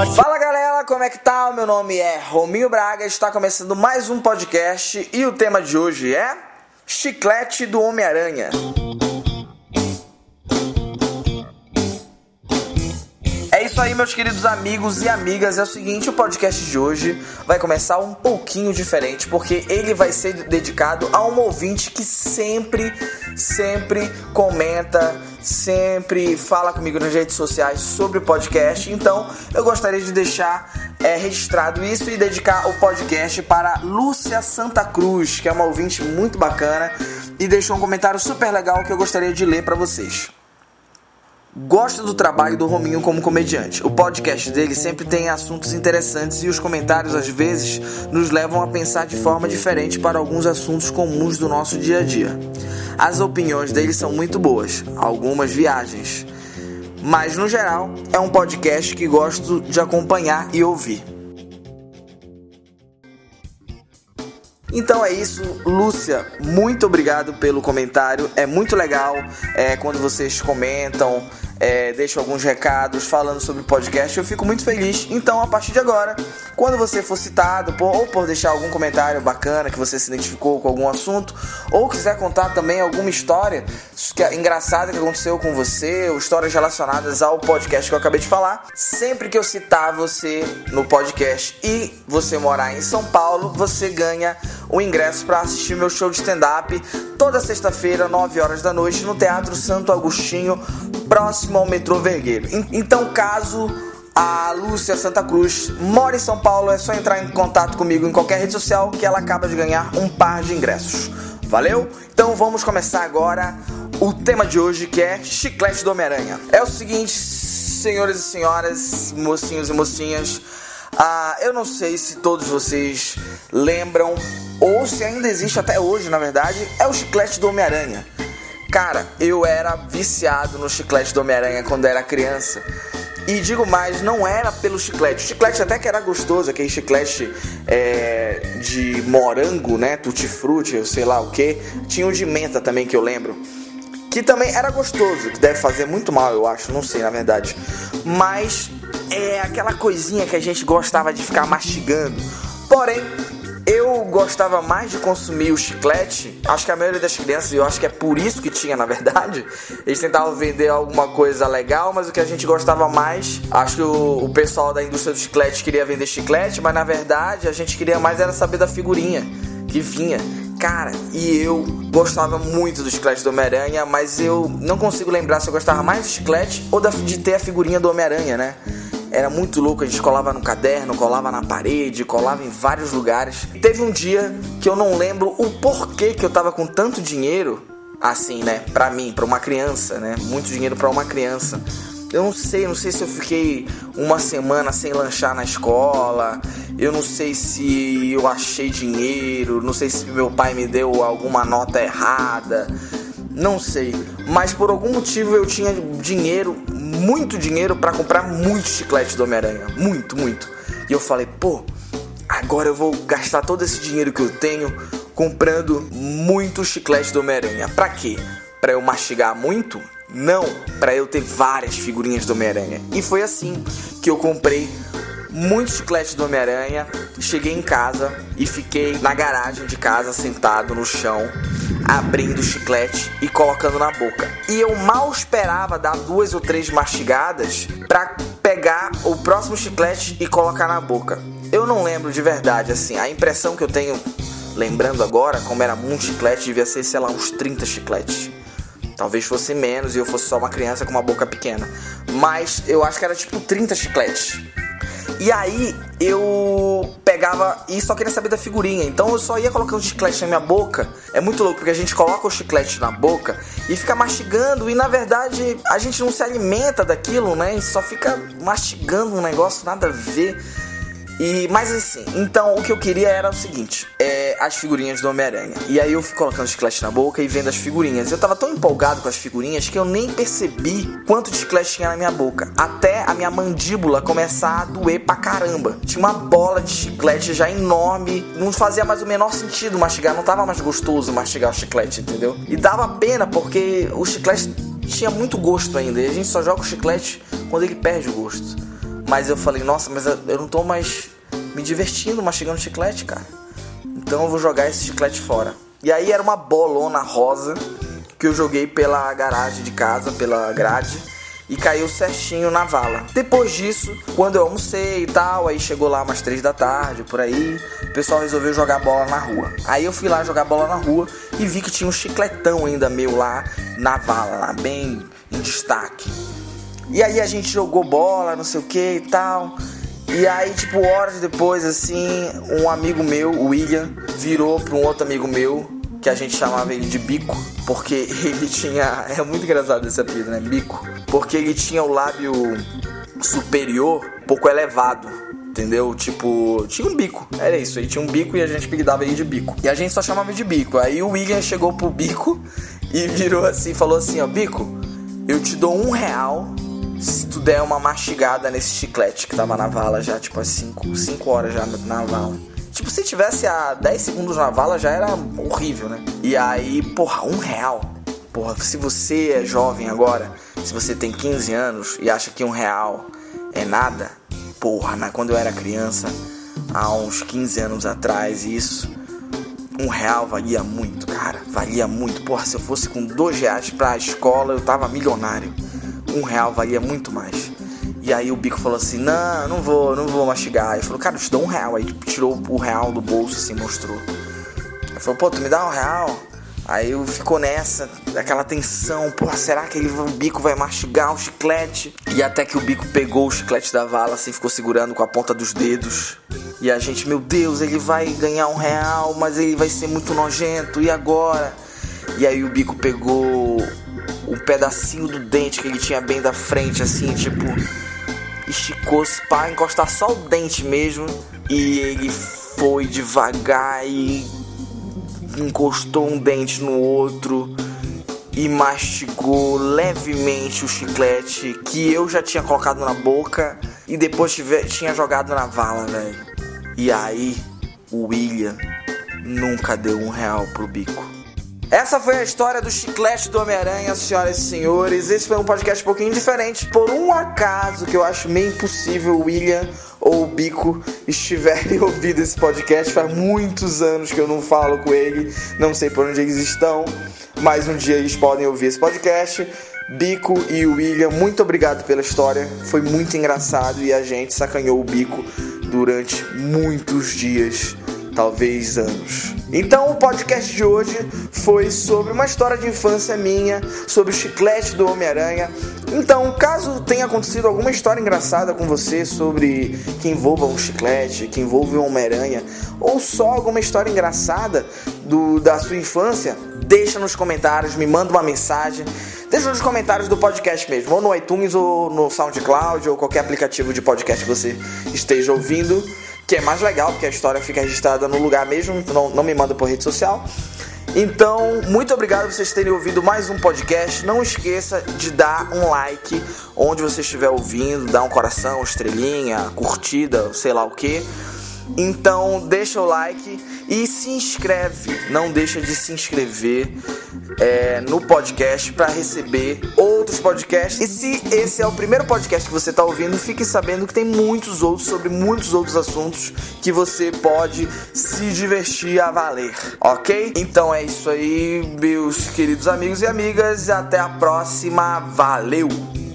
Pode. Fala galera, como é que tá? Meu nome é Rominho Braga, está começando mais um podcast e o tema de hoje é Chiclete do Homem-Aranha. Isso aí, meus queridos amigos e amigas. É o seguinte, o podcast de hoje vai começar um pouquinho diferente, porque ele vai ser dedicado a um ouvinte que sempre, sempre comenta, sempre fala comigo nas redes sociais sobre o podcast. Então, eu gostaria de deixar é, registrado isso e dedicar o podcast para Lúcia Santa Cruz, que é uma ouvinte muito bacana e deixou um comentário super legal que eu gostaria de ler para vocês. Gosto do trabalho do Rominho como comediante. O podcast dele sempre tem assuntos interessantes e os comentários às vezes nos levam a pensar de forma diferente para alguns assuntos comuns do nosso dia a dia. As opiniões dele são muito boas, algumas viagens. Mas no geral, é um podcast que gosto de acompanhar e ouvir. Então é isso, Lúcia, muito obrigado pelo comentário. É muito legal é, quando vocês comentam, é, deixam alguns recados falando sobre o podcast. Eu fico muito feliz. Então, a partir de agora, quando você for citado, por, ou por deixar algum comentário bacana que você se identificou com algum assunto, ou quiser contar também alguma história que engraçada que aconteceu com você, ou histórias relacionadas ao podcast que eu acabei de falar, sempre que eu citar você no podcast e você morar em São Paulo, você ganha o ingresso para assistir meu show de stand-up toda sexta-feira, 9 horas da noite, no Teatro Santo Agostinho, próximo ao metrô Vergueiro. Então, caso a Lúcia Santa Cruz mora em São Paulo, é só entrar em contato comigo em qualquer rede social que ela acaba de ganhar um par de ingressos. Valeu? Então vamos começar agora o tema de hoje que é chiclete do Homem-Aranha. É o seguinte, senhores e senhoras, mocinhos e mocinhas, ah, eu não sei se todos vocês lembram ou se ainda existe até hoje, na verdade, é o chiclete do Homem-Aranha. Cara, eu era viciado no chiclete do Homem-Aranha quando era criança. E digo mais, não era pelo chiclete. O chiclete até que era gostoso, aquele chiclete é, de morango, né? Tutti-frutti, eu sei lá o que. Tinha o de menta também, que eu lembro. Que também era gostoso, que deve fazer muito mal, eu acho, não sei na verdade. Mas é aquela coisinha que a gente gostava de ficar mastigando. Porém, gostava mais de consumir o chiclete. Acho que a maioria das crianças, eu acho que é por isso que tinha, na verdade, eles tentavam vender alguma coisa legal, mas o que a gente gostava mais, acho que o, o pessoal da indústria do chiclete queria vender chiclete, mas na verdade a gente queria mais era saber da figurinha que vinha. Cara, e eu gostava muito do chiclete do Homem-Aranha, mas eu não consigo lembrar se eu gostava mais do chiclete ou de ter a figurinha do Homem-Aranha, né? Era muito louco, a gente colava no caderno, colava na parede, colava em vários lugares. Teve um dia que eu não lembro o porquê que eu tava com tanto dinheiro, assim, né, pra mim, pra uma criança, né? Muito dinheiro para uma criança. Eu não sei, não sei se eu fiquei uma semana sem lanchar na escola. Eu não sei se eu achei dinheiro, não sei se meu pai me deu alguma nota errada. Não sei, mas por algum motivo eu tinha dinheiro muito dinheiro para comprar muito chiclete do Homem-Aranha. Muito, muito. E eu falei, pô, agora eu vou gastar todo esse dinheiro que eu tenho comprando muito chiclete do Homem-Aranha. Pra quê? Pra eu mastigar muito? Não, para eu ter várias figurinhas do Homem-Aranha. E foi assim que eu comprei muito chiclete do Homem-Aranha. Cheguei em casa e fiquei na garagem de casa sentado no chão abrindo o chiclete e colocando na boca. E eu mal esperava dar duas ou três mastigadas para pegar o próximo chiclete e colocar na boca. Eu não lembro de verdade, assim, a impressão que eu tenho, lembrando agora, como era muito chiclete, devia ser, sei lá, uns 30 chicletes. Talvez fosse menos e eu fosse só uma criança com uma boca pequena. Mas eu acho que era tipo 30 chicletes. E aí eu pegava e só queria saber da figurinha. Então eu só ia colocando chiclete na minha boca. É muito louco porque a gente coloca o chiclete na boca e fica mastigando e na verdade a gente não se alimenta daquilo, né? E só fica mastigando um negócio nada a ver. E, mas assim, então o que eu queria era o seguinte: é, as figurinhas do Homem-Aranha. E aí eu fui colocando chiclete na boca e vendo as figurinhas. Eu tava tão empolgado com as figurinhas que eu nem percebi quanto chiclete tinha na minha boca. Até a minha mandíbula começar a doer pra caramba. Tinha uma bola de chiclete já enorme. Não fazia mais o menor sentido mastigar. Não tava mais gostoso mastigar o chiclete, entendeu? E dava pena porque o chiclete tinha muito gosto ainda. E a gente só joga o chiclete quando ele perde o gosto. Mas eu falei, nossa, mas eu não tô mais me divertindo mastigando chiclete, cara. Então eu vou jogar esse chiclete fora. E aí era uma bolona rosa que eu joguei pela garagem de casa, pela grade e caiu certinho na vala. Depois disso, quando eu almocei e tal, aí chegou lá umas três da tarde, por aí, o pessoal resolveu jogar bola na rua. Aí eu fui lá jogar bola na rua e vi que tinha um chicletão ainda meu lá na vala, lá bem em destaque. E aí a gente jogou bola, não sei o que e tal. E aí, tipo, horas depois, assim, um amigo meu, o William, virou para um outro amigo meu, que a gente chamava ele de Bico, porque ele tinha. É muito engraçado esse apelido, né? Bico. Porque ele tinha o lábio superior pouco elevado. Entendeu? Tipo, tinha um bico. Era isso. Aí tinha um bico e a gente apelidava ele de bico. E a gente só chamava de bico. Aí o William chegou pro bico e virou assim, falou assim, ó, Bico, eu te dou um real se tu der uma mastigada nesse chiclete que tava na vala já, tipo, às 5 horas já na vala. Tipo, se tivesse a 10 segundos na vala já era horrível, né? E aí, porra, um real. Porra, se você é jovem agora, se você tem 15 anos e acha que um real é nada, porra, né? quando eu era criança, há uns 15 anos atrás, isso, um real valia muito, cara, valia muito. Porra, se eu fosse com dois reais pra escola, eu tava milionário um real valia muito mais. E aí o bico falou assim: Não, não vou, não vou mastigar. Ele falou: Cara, eu te dou um real. Aí tipo, tirou o real do bolso assim, mostrou. Ele falou: Pô, tu me dá um real? Aí eu ficou nessa, aquela tensão, porra, será que ele, o bico vai mastigar o chiclete? E até que o bico pegou o chiclete da vala, assim, ficou segurando com a ponta dos dedos. E a gente, meu Deus, ele vai ganhar um real, mas ele vai ser muito nojento, e agora? E aí o bico pegou um pedacinho do dente que ele tinha bem da frente, assim, tipo, esticou-se para encostar só o dente mesmo. E ele foi devagar e encostou um dente no outro e mastigou levemente o chiclete que eu já tinha colocado na boca e depois tinha jogado na vala, velho. E aí, o William nunca deu um real pro bico. Essa foi a história do chiclete do Homem-Aranha, senhoras e senhores. Esse foi um podcast um pouquinho diferente. Por um acaso que eu acho meio impossível o William ou o Bico estiverem ouvindo esse podcast. Faz muitos anos que eu não falo com ele. Não sei por onde eles estão. Mas um dia eles podem ouvir esse podcast. Bico e William, muito obrigado pela história. Foi muito engraçado e a gente sacanhou o Bico durante muitos dias talvez anos. Então o podcast de hoje foi sobre uma história de infância minha, sobre o chiclete do Homem-Aranha. Então, caso tenha acontecido alguma história engraçada com você sobre que envolva um chiclete, que envolva um Homem-Aranha, ou só alguma história engraçada do, da sua infância, deixa nos comentários, me manda uma mensagem. Deixa nos comentários do podcast mesmo, ou no iTunes, ou no SoundCloud, ou qualquer aplicativo de podcast que você esteja ouvindo que é mais legal, porque a história fica registrada no lugar mesmo, não, não me manda por rede social. Então, muito obrigado por vocês terem ouvido mais um podcast. Não esqueça de dar um like onde você estiver ouvindo, dar um coração, estrelinha, curtida, sei lá o que. Então, deixa o like e se inscreve. Não deixa de se inscrever é, no podcast para receber outros podcasts. E se esse é o primeiro podcast que você está ouvindo, fique sabendo que tem muitos outros sobre muitos outros assuntos que você pode se divertir a valer, ok? Então é isso aí, meus queridos amigos e amigas. Até a próxima. Valeu!